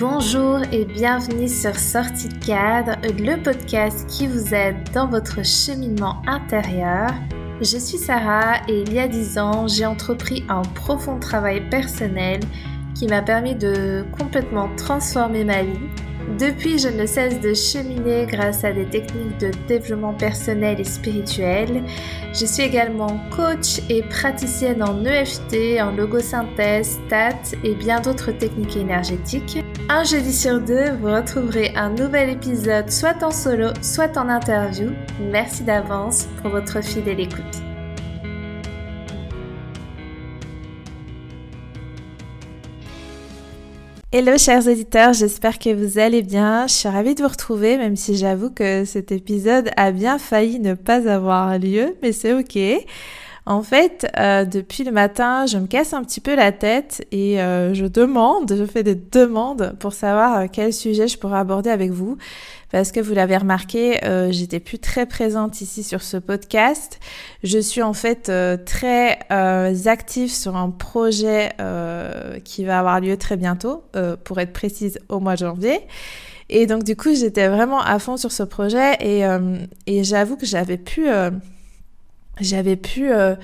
Bonjour et bienvenue sur Sortie de cadre, le podcast qui vous aide dans votre cheminement intérieur. Je suis Sarah et il y a 10 ans, j'ai entrepris un profond travail personnel qui m'a permis de complètement transformer ma vie depuis, je ne cesse de cheminer grâce à des techniques de développement personnel et spirituel. Je suis également coach et praticienne en EFT, en logosynthèse, STAT et bien d'autres techniques énergétiques. Un jeudi sur deux, vous retrouverez un nouvel épisode soit en solo, soit en interview. Merci d'avance pour votre fidèle écoute. Hello chers auditeurs, j'espère que vous allez bien. Je suis ravie de vous retrouver, même si j'avoue que cet épisode a bien failli ne pas avoir lieu, mais c'est ok. En fait, euh, depuis le matin, je me casse un petit peu la tête et euh, je demande, je fais des demandes pour savoir euh, quel sujet je pourrais aborder avec vous. Parce que vous l'avez remarqué, j'étais plus très présente ici sur ce podcast. Je suis en fait très active sur un projet qui va avoir lieu très bientôt, pour être précise au mois de janvier. Et donc du coup, j'étais vraiment à fond sur ce projet et, et j'avoue que j'avais pu j'avais plus euh,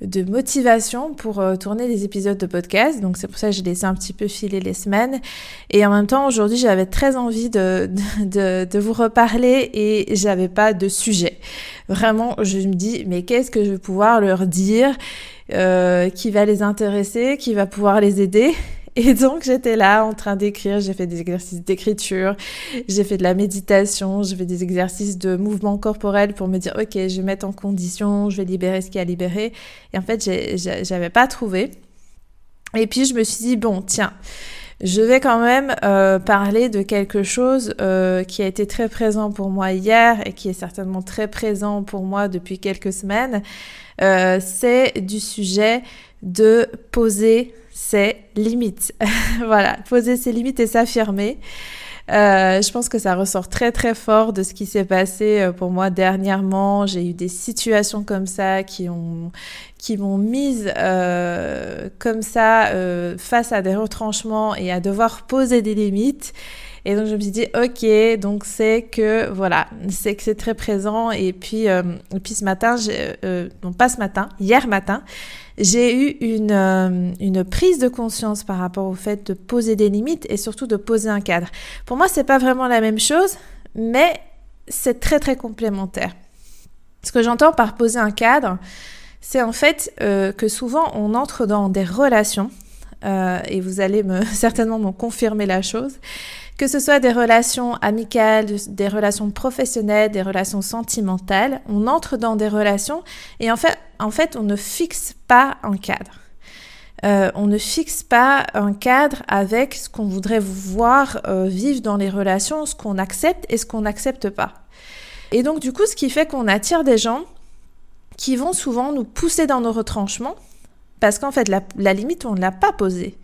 de motivation pour euh, tourner des épisodes de podcast. Donc c'est pour ça que j'ai laissé un petit peu filer les semaines. Et en même temps, aujourd'hui, j'avais très envie de, de, de, vous reparler et j'avais pas de sujet. Vraiment, je me dis, mais qu'est-ce que je vais pouvoir leur dire euh, qui va les intéresser, qui va pouvoir les aider? Et donc j'étais là en train d'écrire, j'ai fait des exercices d'écriture, j'ai fait de la méditation, j'ai fait des exercices de mouvement corporel pour me dire ok, je vais mettre en condition, je vais libérer ce qui a libéré. Et en fait, j'avais pas trouvé. Et puis je me suis dit bon, tiens. Je vais quand même euh, parler de quelque chose euh, qui a été très présent pour moi hier et qui est certainement très présent pour moi depuis quelques semaines. Euh, c'est du sujet de poser ses limites. voilà, poser ses limites et s'affirmer. Euh, je pense que ça ressort très très fort de ce qui s'est passé euh, pour moi dernièrement. J'ai eu des situations comme ça qui ont qui m'ont mise euh, comme ça face à des retranchements et à devoir poser des limites. Et donc je me suis dit ok donc c'est que voilà c'est que c'est très présent et puis et puis ce matin non pas ce matin hier matin j'ai eu une, euh, une prise de conscience par rapport au fait de poser des limites et surtout de poser un cadre. Pour moi, c'est pas vraiment la même chose, mais c'est très très complémentaire. Ce que j'entends par poser un cadre, c'est en fait euh, que souvent on entre dans des relations, euh, et vous allez me, certainement me confirmer la chose, que ce soit des relations amicales, des relations professionnelles, des relations sentimentales, on entre dans des relations et en fait, on ne fixe pas un cadre. Euh, on ne fixe pas un cadre avec ce qu'on voudrait voir euh, vivre dans les relations, ce qu'on accepte et ce qu'on n'accepte pas. Et donc du coup, ce qui fait qu'on attire des gens qui vont souvent nous pousser dans nos retranchements, parce qu'en fait, la, limite, on ne l'a pas posée.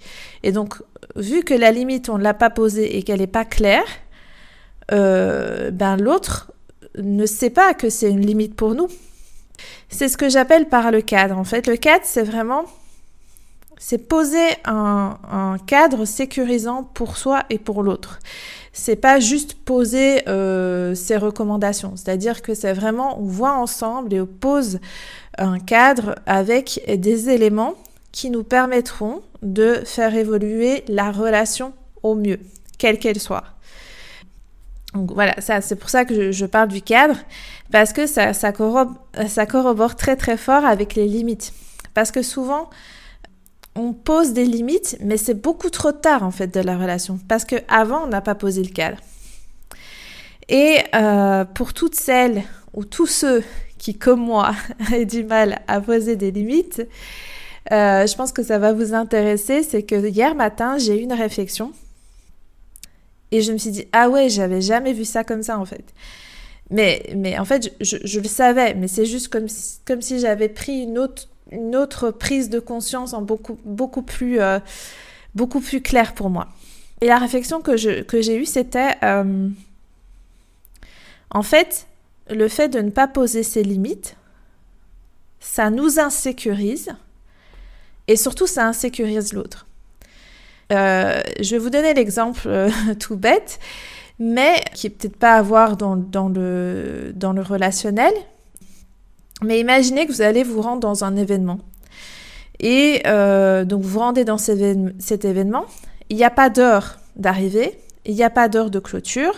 Et donc, vu que la limite, on ne l'a pas posée et qu'elle n'est pas claire, euh, ben l'autre ne sait pas que c'est une limite pour nous. C'est ce que j'appelle par le cadre. En fait, le cadre, c'est vraiment, c'est poser un, un, cadre sécurisant pour soi et pour l'autre. C'est pas juste poser euh, ses recommandations. C'est-à-dire que c'est vraiment, on voit ensemble et on pose un cadre avec des éléments qui nous permettront de faire évoluer la relation au mieux, quelle qu'elle soit. Donc voilà, ça, c'est pour ça que je, parle du cadre, parce que ça, ça, corrobore, ça corrobore très très fort avec les limites. Parce que souvent, on pose des limites, mais c'est beaucoup trop tard en fait de la relation, parce que avant on n'a pas posé le cadre. Et euh, pour toutes celles ou tous ceux qui, comme moi, a du mal à poser des limites, euh, je pense que ça va vous intéresser. C'est que hier matin, j'ai eu une réflexion et je me suis dit, ah ouais, j'avais jamais vu ça comme ça en fait. Mais, mais en fait, je, le savais, mais c'est juste comme si, comme si j'avais pris une autre, une autre prise de conscience en beaucoup, beaucoup, plus, euh, beaucoup plus claire pour moi. Et la réflexion que, je, que j'ai eue, c'était, euh, en fait, le fait de ne pas poser ses limites, ça nous insécurise et surtout ça insécurise l'autre. je vais vous donner l'exemple tout bête, mais qui est peut-être pas à voir dans, le, dans le relationnel. Mais imaginez que vous allez vous rendre dans un événement. Et donc vous vous rendez dans cet événement. Il n'y a pas d'heure d'arrivée, il n'y a pas d'heure de clôture.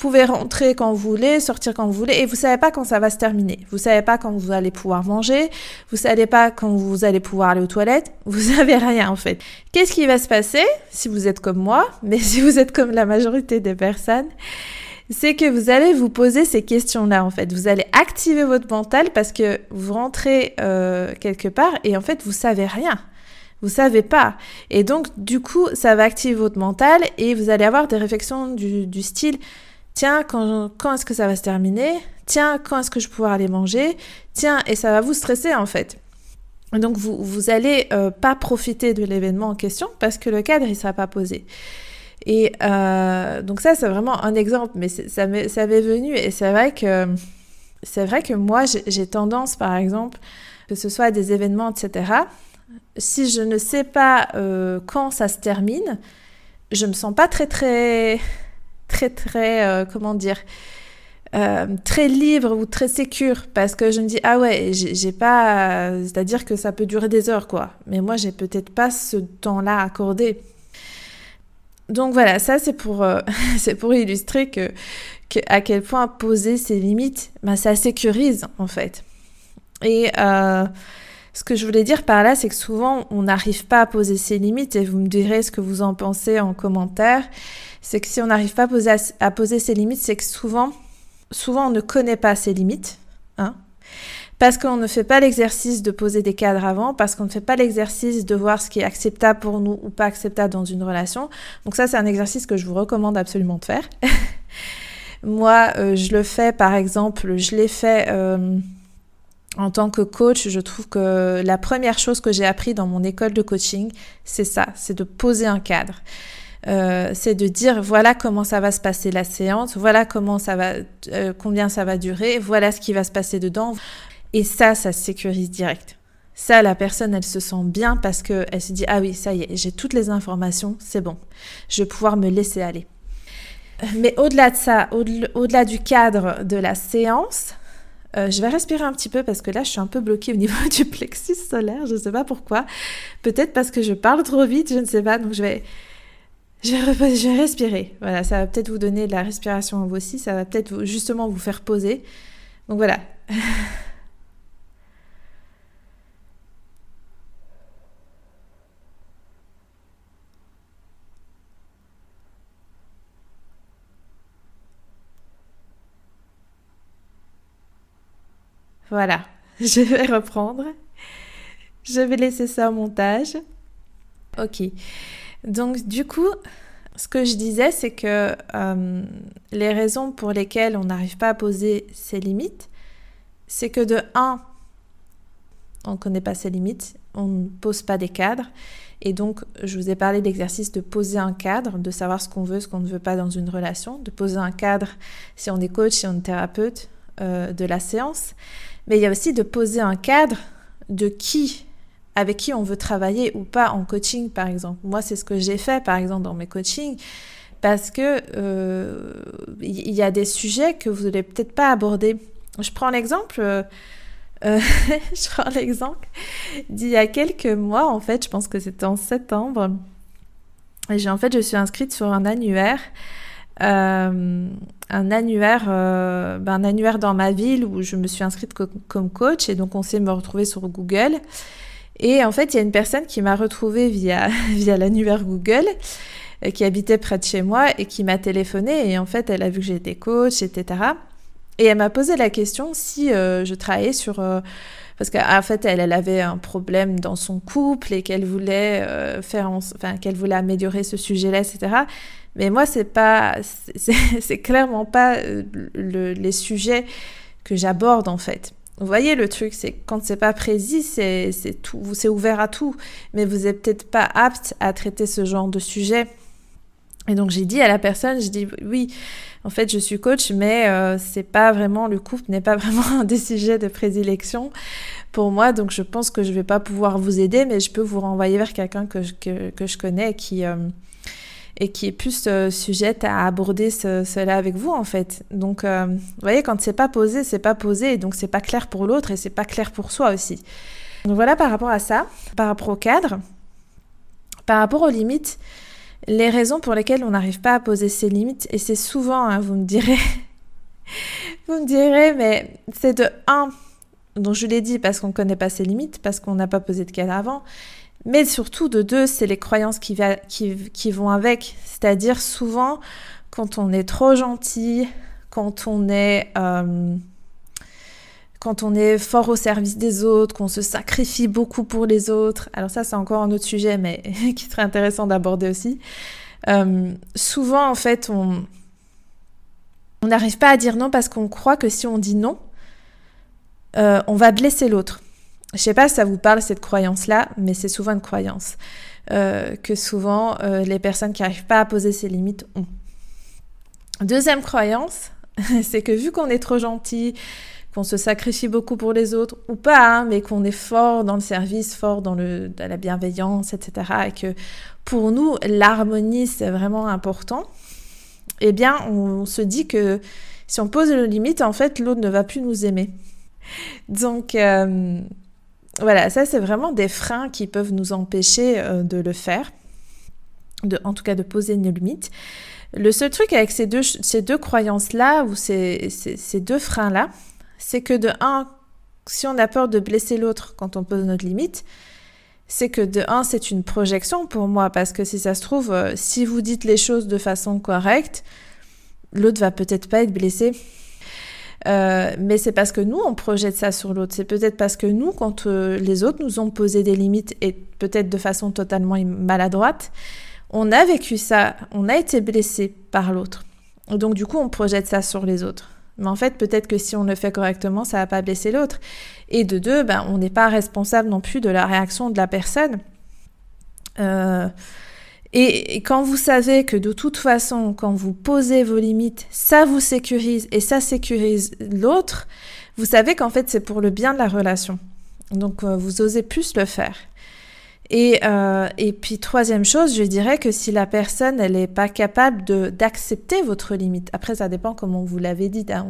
Vous pouvez rentrer quand vous voulez, sortir quand vous voulez, et vous savez pas quand ça va se terminer. Vous savez pas quand vous allez pouvoir manger, vous savez pas quand vous allez pouvoir aller aux toilettes, vous savez rien en fait. Qu'est-ce qui va se passer si vous êtes comme moi, mais si vous êtes comme la majorité des personnes c'est que vous allez vous poser ces questions-là en fait. Vous allez activer votre mental parce que vous rentrez euh, quelque part et en fait vous savez rien. Vous savez pas. Et donc, du coup, ça va activer votre mental et vous allez avoir des réflexions du, du style Tiens, quand, quand est-ce que ça va se terminer? Tiens, quand est-ce que je pourrai aller manger? Tiens, et ça va vous stresser en fait. Donc, vous, vous allez euh, pas profiter de l'événement en question parce que le cadre, il sera pas posé. Et euh, donc ça, c'est vraiment un exemple, mais ça m'est venu et c'est vrai que vrai que moi, j'ai tendance, par exemple, que ce soit des événements, etc., si je ne sais pas euh, quand ça se termine, je me sens pas très très très très euh, comment dire euh, très libre ou très sécure parce que je me dis ah ouais j'ai pas c'est-à-dire que ça peut durer des heures quoi. Mais moi j'ai peut-être pas ce temps-là accordé. Donc voilà ça c'est pour c'est pour illustrer que, à quel point poser ses limites ben, ça sécurise en fait. Et ce que je voulais dire par là, c'est que souvent, on n'arrive pas à poser ses limites, et vous me direz ce que vous en pensez en commentaire. C'est que si on n'arrive pas à poser, ses limites, c'est que souvent, souvent, on ne connaît pas ses limites. Hein parce qu'on ne fait pas l'exercice de poser des cadres avant, parce qu'on ne fait pas l'exercice de voir ce qui est acceptable pour nous ou pas acceptable dans une relation. Donc ça, c'est un exercice que je vous recommande absolument de faire. Moi, euh, je le fais, par exemple, je l'ai fait... Euh, en tant que coach, je trouve que la première chose que j'ai appris dans mon école de coaching, c'est ça, c'est de poser un cadre. Euh, c'est de dire voilà comment ça va se passer la séance, voilà comment ça va, euh, combien ça va durer, voilà ce qui va se passer dedans. Et ça, ça sécurise direct. Ça, la personne, elle se sent bien parce que elle se dit ah oui, ça y est, j'ai toutes les informations, c'est bon, je vais pouvoir me laisser aller. Mais au-delà de ça, au-delà du cadre de la séance, euh, je vais respirer un petit peu parce que là, je suis un peu bloquée au niveau du plexus solaire. Je ne sais pas pourquoi. Peut-être parce que je parle trop vite, je ne sais pas. Donc, je vais, je vais, je vais respirer. Voilà, ça va peut-être vous donner de la respiration à vous aussi. Ça va peut-être justement vous faire poser. Donc, voilà. Voilà, je vais reprendre. Je vais laisser ça au montage. Ok. Donc du coup, ce que je disais, c'est que euh, les raisons pour lesquelles on n'arrive pas à poser ses limites, c'est que de 1, on ne connaît pas ses limites, on ne pose pas des cadres. Et donc, je vous ai parlé d'exercice de poser un cadre, de savoir ce qu'on veut, ce qu'on ne veut pas dans une relation, de poser un cadre si on est coach, si on est thérapeute euh, de la séance. Mais il y a aussi de poser un cadre de qui, avec qui on veut travailler ou pas en coaching, par exemple. Moi, c'est ce que j'ai fait, par exemple, dans mes coachings, parce que euh, il y a des sujets que vous n'allez peut-être pas aborder. Je prends l'exemple. Euh, euh, je prends l'exemple d'il y a quelques mois, en fait, je pense que c'était en septembre. Et en fait, je suis inscrite sur un annuaire euh, un annuaire, euh, ben, un annuaire dans ma ville où je me suis inscrite comme coach et donc on s'est me retrouver sur Google. Et en fait, il y a une personne qui m'a retrouvée via, via l'annuaire Google, euh, qui habitait près de chez moi et qui m'a téléphoné. Et en fait, elle a vu que j'étais coach, etc. Et elle m'a posé la question si je travaillais sur... parce qu'en fait, elle, elle avait un problème dans son couple et qu'elle voulait faire, enfin, qu'elle voulait améliorer ce sujet-là, etc. Mais moi, c'est pas, c'est clairement pas euh, les sujets que j'aborde en fait. Vous voyez le truc, c'est quand c'est pas précis, c'est tout, c'est ouvert à tout, mais vous n'êtes peut-être pas apte à traiter ce genre de sujet. Et donc j'ai dit à la personne, je dis oui, en fait je suis coach, mais euh, c'est pas vraiment le couple n'est pas vraiment un des sujets de prédilection pour moi, donc je pense que je vais pas pouvoir vous aider, mais je peux vous renvoyer vers quelqu'un que, que, que, je connais qui euh, et qui est plus euh, sujette à aborder cela avec vous en fait. Donc euh, vous voyez quand c'est pas posé, c'est pas posé, et donc c'est pas clair pour l'autre et c'est pas clair pour soi aussi. Donc voilà par rapport à ça, par rapport au cadre, par rapport aux limites les raisons pour lesquelles on n'arrive pas à poser ses limites, et c'est souvent, hein, vous me direz, vous me direz, mais c'est de 1, dont je l'ai dit parce qu'on ne connaît pas ses limites, parce qu'on n'a pas posé de cadre avant, mais surtout de 2, c'est les croyances qui, vont avec, c'est-à-dire souvent quand on est trop gentil, quand on est... Euh, quand on est fort au service des autres, qu'on se sacrifie beaucoup pour les autres. Alors ça, c'est encore un autre sujet, mais qui serait intéressant d'aborder aussi. Euh, souvent, en fait, on on n'arrive pas à dire non parce qu'on croit que si on dit non, euh, on va blesser l'autre. Je sais pas si ça vous parle cette croyance-là, mais c'est souvent une croyance euh, que souvent les personnes qui n'arrivent pas à poser ces limites ont. Deuxième croyance, c'est que vu qu'on est trop gentil, qu'on se sacrifie beaucoup pour les autres, ou pas, hein, mais qu'on est fort dans le service, fort dans, le, la bienveillance, etc. Et que pour nous, l'harmonie, c'est vraiment important. Eh bien, on, se dit que si on pose le limite, en fait, l'autre ne va plus nous aimer. Donc, euh, voilà, ça, c'est vraiment des freins qui peuvent nous empêcher euh, de le faire, de, en tout cas de poser une limite. Le seul truc avec ces deux, ces deux croyances-là, ou ces, ces, ces deux freins-là, c'est que de un, si on a peur de blesser l'autre quand on pose notre limite, c'est que de un, c'est une projection pour moi, parce que si ça se trouve, euh, si vous dites les choses de façon correcte, l'autre va peut-être pas être blessé. Euh, mais c'est parce que nous, on projette ça sur l'autre. C'est peut-être parce que nous, quand euh, les autres nous ont posé des limites, et peut-être de façon totalement maladroite, on a vécu ça, on a été blessé par l'autre. Donc du coup, on projette ça sur les autres. Mais en fait, peut-être que si on le fait correctement, ça va pas blesser l'autre. Et de deux, ben, on n'est pas responsable non plus de la réaction de la personne. Euh, et, quand vous savez que de toute façon, quand vous posez vos limites, ça vous sécurise et ça sécurise l'autre, vous savez qu'en fait, c'est pour le bien de la relation. Donc, euh, vous osez plus le faire. Et, euh, et puis troisième chose, je dirais que si la personne elle n'est pas capable d'accepter votre limite, après ça dépend comment vous l'avez dit, hein,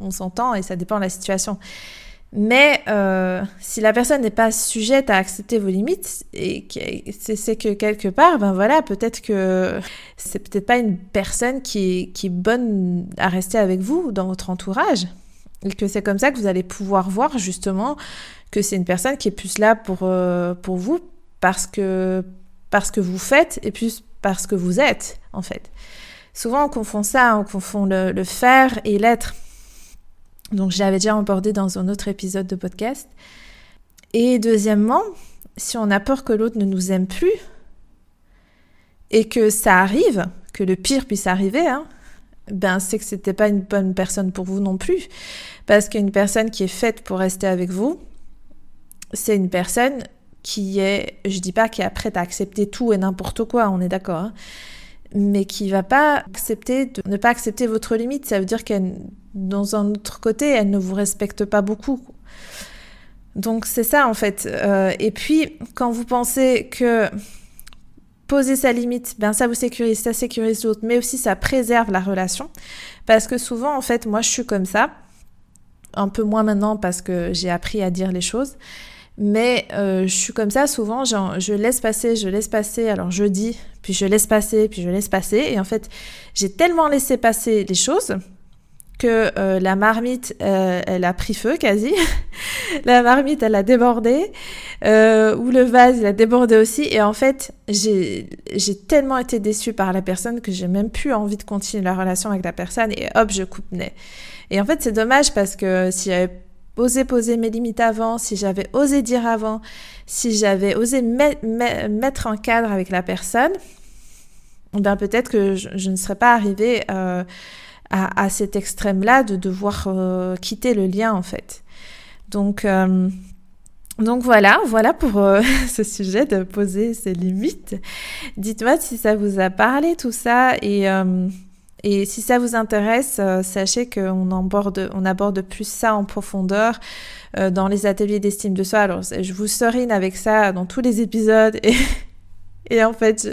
on, s'entend et ça dépend de la situation. Mais euh, si la personne n'est pas sujette à accepter vos limites, et c'est que quelque part, ben voilà, peut-être que c'est peut-être pas une personne qui, qui est bonne à rester avec vous dans votre entourage, et que c'est comme ça que vous allez pouvoir voir justement que c'est une personne qui est plus là pour, euh, pour vous parce que, parce que vous faites et plus parce que vous êtes, en fait. Souvent, on confond ça, on confond le, faire et l'être. Donc, j'avais déjà abordé dans un autre épisode de podcast. Et deuxièmement, si on a peur que l'autre ne nous aime plus et que ça arrive, que le pire puisse arriver, hein, ben c'est que c'était pas une bonne personne pour vous non plus. Parce qu'une personne qui est faite pour rester avec vous, c'est une personne qui est, je dis pas qui est prête à accepter tout et n'importe quoi, on est d'accord, hein, mais qui va pas accepter de ne pas accepter votre limite. Ça veut dire qu'elle, dans un autre côté, elle ne vous respecte pas beaucoup. Donc c'est ça en fait. Euh, et puis quand vous pensez que poser sa limite, ben ça vous sécurise, ça sécurise l'autre, mais aussi ça préserve la relation. Parce que souvent en fait, moi je suis comme ça, un peu moins maintenant parce que j'ai appris à dire les choses. Mais euh, je suis comme ça souvent, je laisse passer, je laisse passer, alors je dis, puis je laisse passer, puis je laisse passer. Et en fait, j'ai tellement laissé passer les choses que euh, la marmite, euh, elle a pris feu quasi. la marmite, elle a débordé. Euh, ou le vase, il a débordé aussi. Et en fait, j'ai tellement été déçue par la personne que j'ai même plus envie de continuer la relation avec la personne. Et hop, je coupe nez. Et en fait, c'est dommage parce que si j'avais osé poser mes limites avant, si j'avais osé dire avant, si j'avais osé mettre un cadre avec la personne, ben peut-être que je, ne serais pas arrivée euh, à, cet extrême-là de devoir euh, quitter le lien en fait. Donc, euh, Donc voilà, voilà pour euh, ce sujet de poser ses limites. Dites-moi si ça vous a parlé tout ça et, et si ça vous intéresse, sachez qu'on aborde, on aborde plus ça en profondeur dans les ateliers d'estime de soi. Alors je vous serine avec ça dans tous les épisodes et en fait je,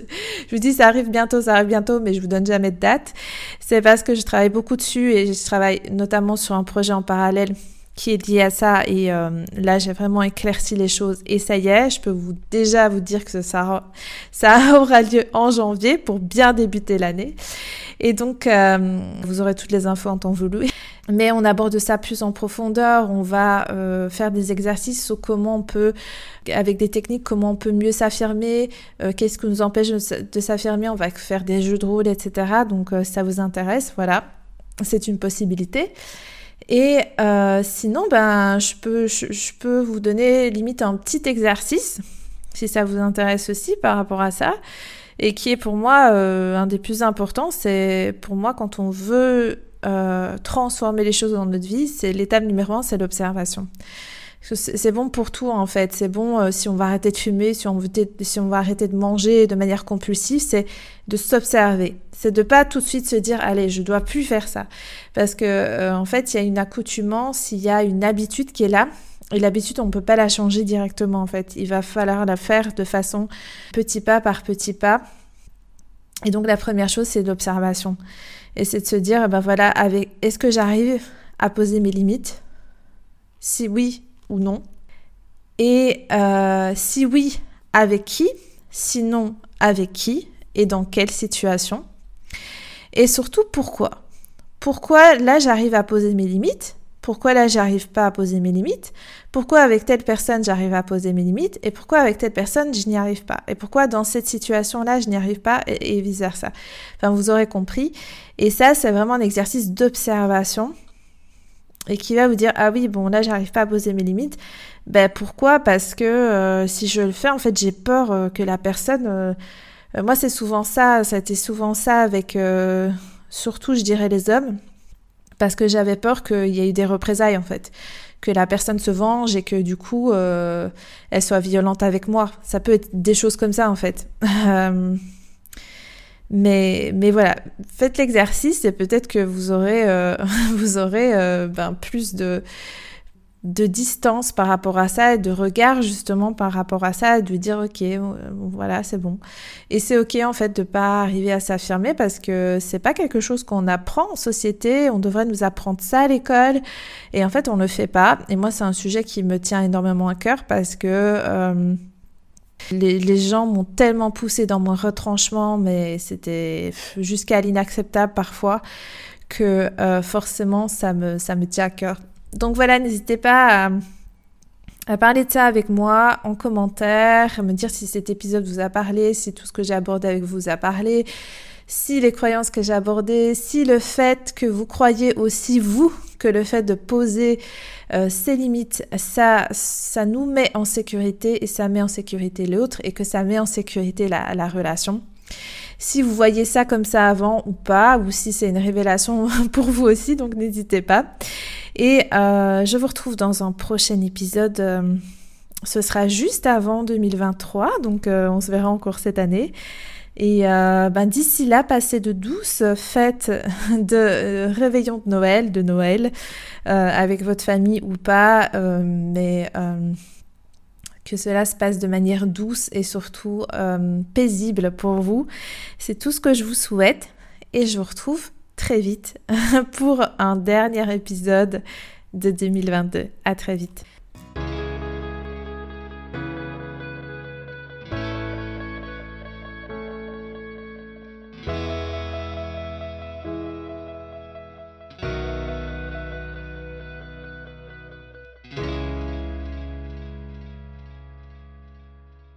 je, vous dis ça arrive bientôt, ça arrive bientôt, mais je vous donne jamais de date. C'est parce que je travaille beaucoup dessus et je travaille notamment sur un projet en parallèle qui est lié à ça. Et euh, là, j'ai vraiment éclairci les choses. Et ça y est, je peux vous déjà vous dire que ça, ça aura lieu en janvier pour bien débuter l'année. Et donc, euh, vous aurez toutes les infos en temps voulu. Mais on aborde ça plus en profondeur. On va euh, faire des exercices sur comment on peut, avec des techniques, comment on peut mieux s'affirmer, euh, qu'est-ce qui nous empêche de s'affirmer. On va faire des jeux de rôle, etc. Donc, euh, ça vous intéresse, voilà. C'est une possibilité. Et euh, sinon, ben, je peux, je, je, peux vous donner limite un petit exercice, si ça vous intéresse aussi par rapport à ça, et qui est pour moi euh, un des plus importants. C'est pour moi quand on veut euh, transformer les choses dans notre vie, c'est l'étape numéro un, c'est l'observation. C'est bon pour tout en fait. C'est bon euh, si on va arrêter de fumer, si on, veut si on va arrêter de manger de manière compulsive, c'est de s'observer. C'est de pas tout de suite se dire allez, je dois plus faire ça, parce que euh, en fait il y a une accoutumance, il y a une habitude qui est là. Et l'habitude, on ne peut pas la changer directement en fait. Il va falloir la faire de façon petit pas par petit pas. Et donc la première chose, c'est l'observation. Et c'est de se dire, ben voilà, avec, est-ce que j'arrive à poser mes limites? Si oui, ou non. Et euh, si oui, avec qui? Sinon, avec qui? Et dans quelle situation? Et surtout, pourquoi? Pourquoi là, j'arrive à poser mes limites? Pourquoi là j'arrive pas à poser mes limites? Pourquoi avec telle personne j'arrive à poser mes limites? Et pourquoi avec telle personne je n'y arrive pas? Et pourquoi dans cette situation-là je n'y arrive pas? Et, et vice versa Enfin vous aurez compris. Et ça c'est vraiment un exercice d'observation. Et qui va vous dire ah oui bon là j'arrive pas à poser mes limites. Ben pourquoi? Parce que euh, si je le fais en fait j'ai peur euh, que la personne euh, moi c'est souvent ça été souvent ça avec surtout je dirais les hommes parce que j'avais peur qu'il y ait eu des représailles en fait. Que la personne se venge et que du coup euh, elle soit violente avec moi. Ça peut être des choses comme ça en fait. Mais, mais voilà, faites l'exercice et peut-être que vous aurez, euh, vous aurez euh, ben, plus de, de distance par rapport à ça et de regard justement par rapport à ça, de dire ok, euh, voilà, c'est bon. Et c'est ok en fait de pas arriver à s'affirmer parce que c'est pas quelque chose qu'on apprend en société. On devrait nous apprendre ça à l'école et en fait on le fait pas. Et moi c'est un sujet qui me tient énormément à cœur parce que euh, les, les, gens m'ont tellement poussé dans mon retranchement, mais c'était jusqu'à l'inacceptable parfois, que euh, forcément ça me, ça me tient à cœur. Donc voilà, n'hésitez pas à, à, parler de ça avec moi en commentaire, me dire si cet épisode vous a parlé, si tout ce que j'ai abordé avec vous a parlé, si les croyances que j'ai abordées, si le fait que vous croyez aussi vous que le fait de poser euh, ses limites, ça, ça nous met en sécurité et ça met en sécurité l'autre et que ça met en sécurité la relation. Si vous voyez ça comme ça avant ou pas, ou si c'est une révélation pour vous aussi, donc n'hésitez pas. Et euh, je vous retrouve dans un prochain épisode. Euh, ce sera juste avant 2023, donc euh, on se verra encore cette année. Et euh, ben, d'ici là, passez de douces fêtes de euh, réveillon de Noël, de Noël, euh, avec votre famille ou pas, euh, mais que cela se passe de manière douce et surtout euh, paisible pour vous. C'est tout ce que je vous souhaite et je vous retrouve très vite pour un dernier épisode de 2022. À très vite.